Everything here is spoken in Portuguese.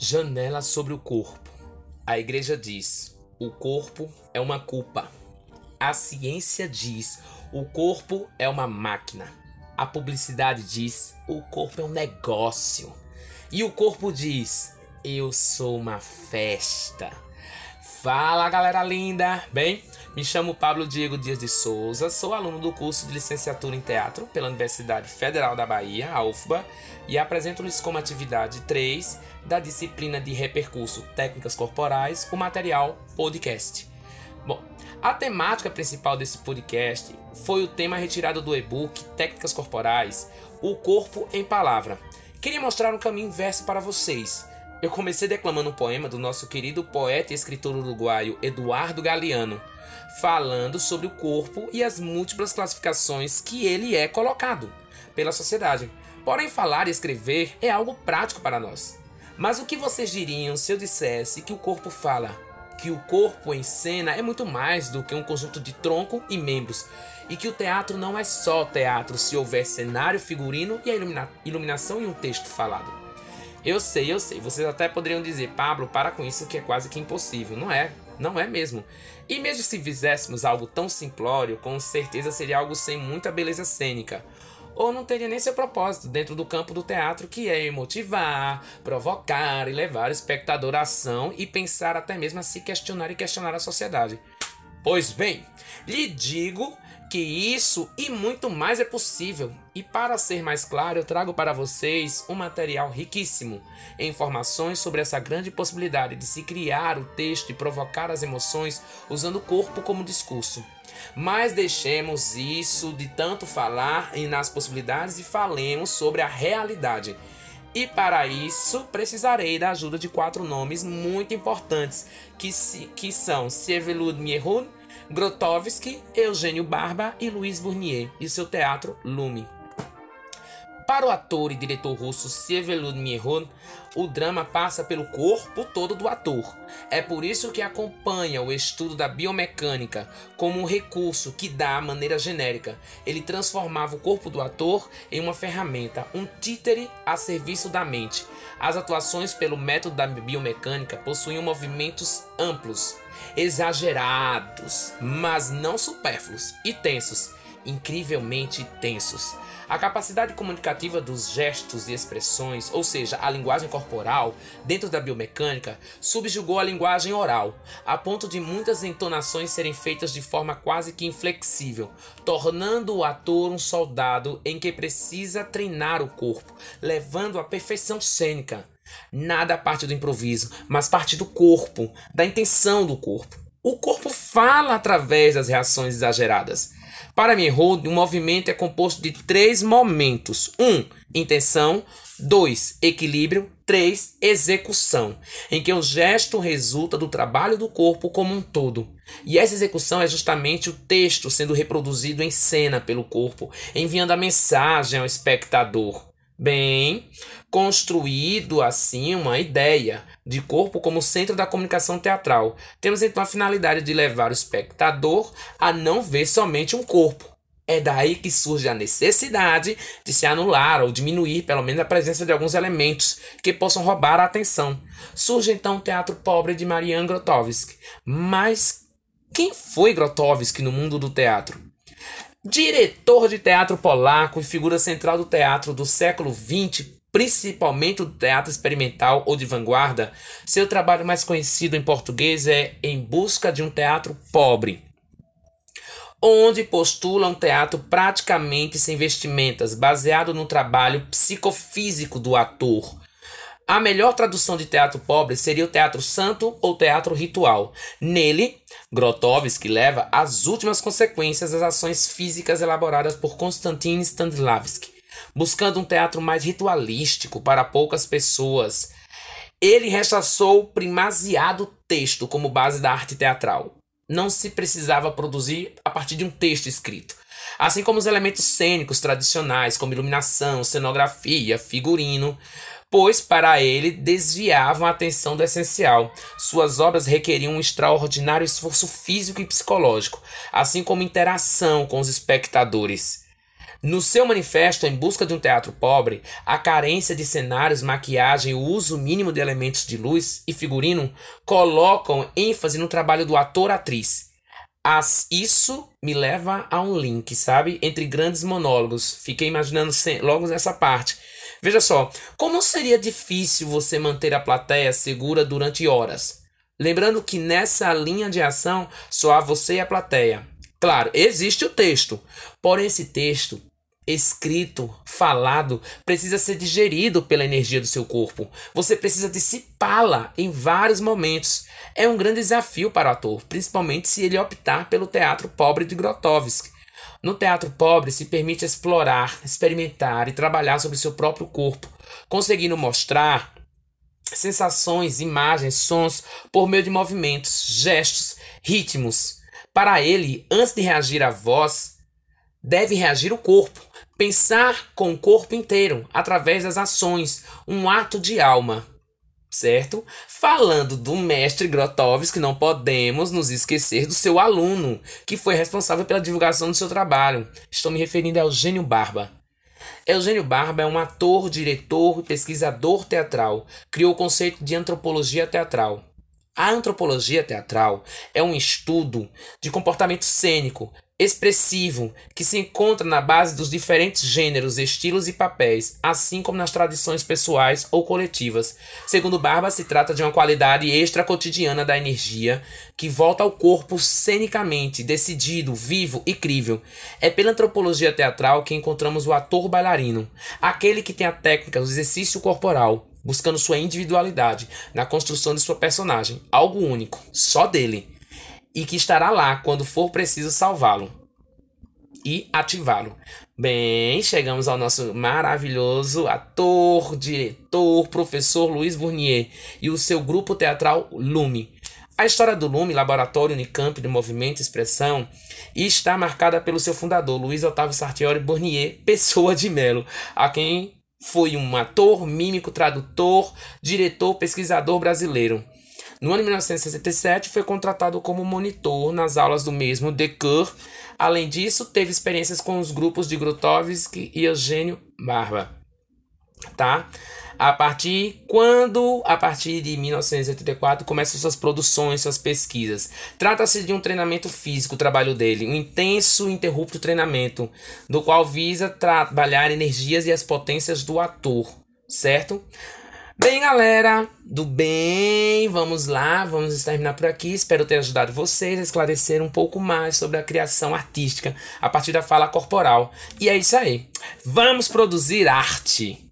Janela sobre o corpo. A igreja diz: o corpo é uma culpa. A ciência diz: o corpo é uma máquina. A publicidade diz: o corpo é um negócio. E o corpo diz: eu sou uma festa. Fala galera linda! Bem, me chamo Pablo Diego Dias de Souza, sou aluno do curso de licenciatura em teatro pela Universidade Federal da Bahia, a UFBA, e apresento-lhes como atividade 3 da disciplina de repercurso Técnicas Corporais o material podcast. Bom, a temática principal desse podcast foi o tema retirado do e-book Técnicas Corporais, o corpo em palavra. Queria mostrar um caminho inverso para vocês eu comecei declamando um poema do nosso querido poeta e escritor uruguaio Eduardo Galeano, falando sobre o corpo e as múltiplas classificações que ele é colocado pela sociedade. Porém, falar e escrever é algo prático para nós. Mas o que vocês diriam se eu dissesse que o corpo fala? Que o corpo em cena é muito mais do que um conjunto de tronco e membros, e que o teatro não é só teatro se houver cenário, figurino e a ilumina iluminação e um texto falado. Eu sei, eu sei. Vocês até poderiam dizer, Pablo, para com isso que é quase que impossível. Não é, não é mesmo. E mesmo se fizéssemos algo tão simplório, com certeza seria algo sem muita beleza cênica. Ou não teria nem seu propósito dentro do campo do teatro, que é motivar, provocar e levar o espectador à ação e pensar até mesmo a se questionar e questionar a sociedade. Pois bem, lhe digo que isso e muito mais é possível. E para ser mais claro, eu trago para vocês um material riquíssimo em informações sobre essa grande possibilidade de se criar o texto e provocar as emoções usando o corpo como discurso. Mas deixemos isso de tanto falar e nas possibilidades e falemos sobre a realidade. E para isso precisarei da ajuda de quatro nomes muito importantes que, se, que são Sievelud Mierhun, Grotowski, Eugênio Barba e Luiz Bournier e seu teatro Lume. Para o ator e diretor russo Sevelud Mierhon, o drama passa pelo corpo todo do ator. É por isso que acompanha o estudo da biomecânica como um recurso que dá a maneira genérica. Ele transformava o corpo do ator em uma ferramenta, um títere a serviço da mente. As atuações pelo método da biomecânica possuíam movimentos amplos, exagerados, mas não supérfluos e tensos, incrivelmente tensos. A capacidade comunicativa dos gestos e expressões, ou seja, a linguagem corporal, dentro da biomecânica, subjugou a linguagem oral, a ponto de muitas entonações serem feitas de forma quase que inflexível, tornando o ator um soldado em que precisa treinar o corpo, levando à perfeição cênica. Nada parte do improviso, mas parte do corpo, da intenção do corpo. O corpo fala através das reações exageradas. Para Mierhold, um movimento é composto de três momentos: 1. Um, intenção. 2. Equilíbrio. 3. Execução, em que o gesto resulta do trabalho do corpo como um todo. E essa execução é justamente o texto sendo reproduzido em cena pelo corpo, enviando a mensagem ao espectador. Bem, construído assim uma ideia de corpo como centro da comunicação teatral. Temos então a finalidade de levar o espectador a não ver somente um corpo. É daí que surge a necessidade de se anular ou diminuir pelo menos a presença de alguns elementos que possam roubar a atenção. Surge então o teatro pobre de Marian Grotowski. Mas quem foi Grotowski no mundo do teatro? Diretor de teatro polaco e figura central do teatro do século XX, principalmente do teatro experimental ou de vanguarda, seu trabalho mais conhecido em português é Em Busca de um Teatro Pobre, onde postula um teatro praticamente sem vestimentas, baseado no trabalho psicofísico do ator, a melhor tradução de teatro pobre seria o teatro santo ou teatro ritual. Nele, Grotowski leva às últimas consequências das ações físicas elaboradas por Konstantin Stanislavski, buscando um teatro mais ritualístico para poucas pessoas. Ele rechaçou o primasiado texto como base da arte teatral. Não se precisava produzir a partir de um texto escrito. Assim como os elementos cênicos tradicionais, como iluminação, cenografia, figurino, pois para ele desviavam a atenção do essencial. Suas obras requeriam um extraordinário esforço físico e psicológico, assim como interação com os espectadores. No seu manifesto Em Busca de um Teatro Pobre, a carência de cenários, maquiagem e o uso mínimo de elementos de luz e figurino colocam ênfase no trabalho do ator-atriz. As, isso me leva a um link, sabe? Entre grandes monólogos. Fiquei imaginando logo nessa parte. Veja só, como seria difícil você manter a plateia segura durante horas? Lembrando que nessa linha de ação só há você e a plateia. Claro, existe o texto, porém esse texto escrito, falado, precisa ser digerido pela energia do seu corpo. Você precisa dissipá-la em vários momentos. É um grande desafio para o ator, principalmente se ele optar pelo teatro pobre de Grotowski. No teatro pobre se permite explorar, experimentar e trabalhar sobre seu próprio corpo, conseguindo mostrar sensações, imagens, sons por meio de movimentos, gestos, ritmos. Para ele, antes de reagir à voz, deve reagir o corpo, pensar com o corpo inteiro, através das ações, um ato de alma. Certo? Falando do mestre Grotowski, não podemos nos esquecer do seu aluno, que foi responsável pela divulgação do seu trabalho. Estou me referindo a Eugênio Barba. Eugênio Barba é um ator, diretor e pesquisador teatral. Criou o conceito de antropologia teatral. A antropologia teatral é um estudo de comportamento cênico, expressivo, que se encontra na base dos diferentes gêneros, estilos e papéis, assim como nas tradições pessoais ou coletivas. Segundo Barba, se trata de uma qualidade extra cotidiana da energia que volta ao corpo cenicamente, decidido, vivo e crível. É pela antropologia teatral que encontramos o ator bailarino, aquele que tem a técnica do exercício corporal, buscando sua individualidade na construção de sua personagem, algo único, só dele, e que estará lá quando for preciso salvá-lo e ativá-lo. Bem, chegamos ao nosso maravilhoso ator, diretor, professor Luiz Bournier e o seu grupo teatral Lume. A história do Lume, Laboratório Unicamp de Movimento e Expressão, está marcada pelo seu fundador, Luiz Otávio Sartiori Bournier, pessoa de Melo, a quem foi um ator, mímico, tradutor, diretor, pesquisador brasileiro. No ano de 1967, foi contratado como monitor nas aulas do mesmo Decur. Além disso, teve experiências com os grupos de Grotowski e Eugênio Barba. Tá? A partir quando, a partir de 1984, começam suas produções, suas pesquisas. Trata-se de um treinamento físico, o trabalho dele, um intenso e interrupto treinamento, do qual visa trabalhar energias e as potências do ator, certo? Bem, galera, do bem, vamos lá, vamos terminar por aqui. Espero ter ajudado vocês a esclarecer um pouco mais sobre a criação artística a partir da fala corporal. E é isso aí. Vamos produzir arte!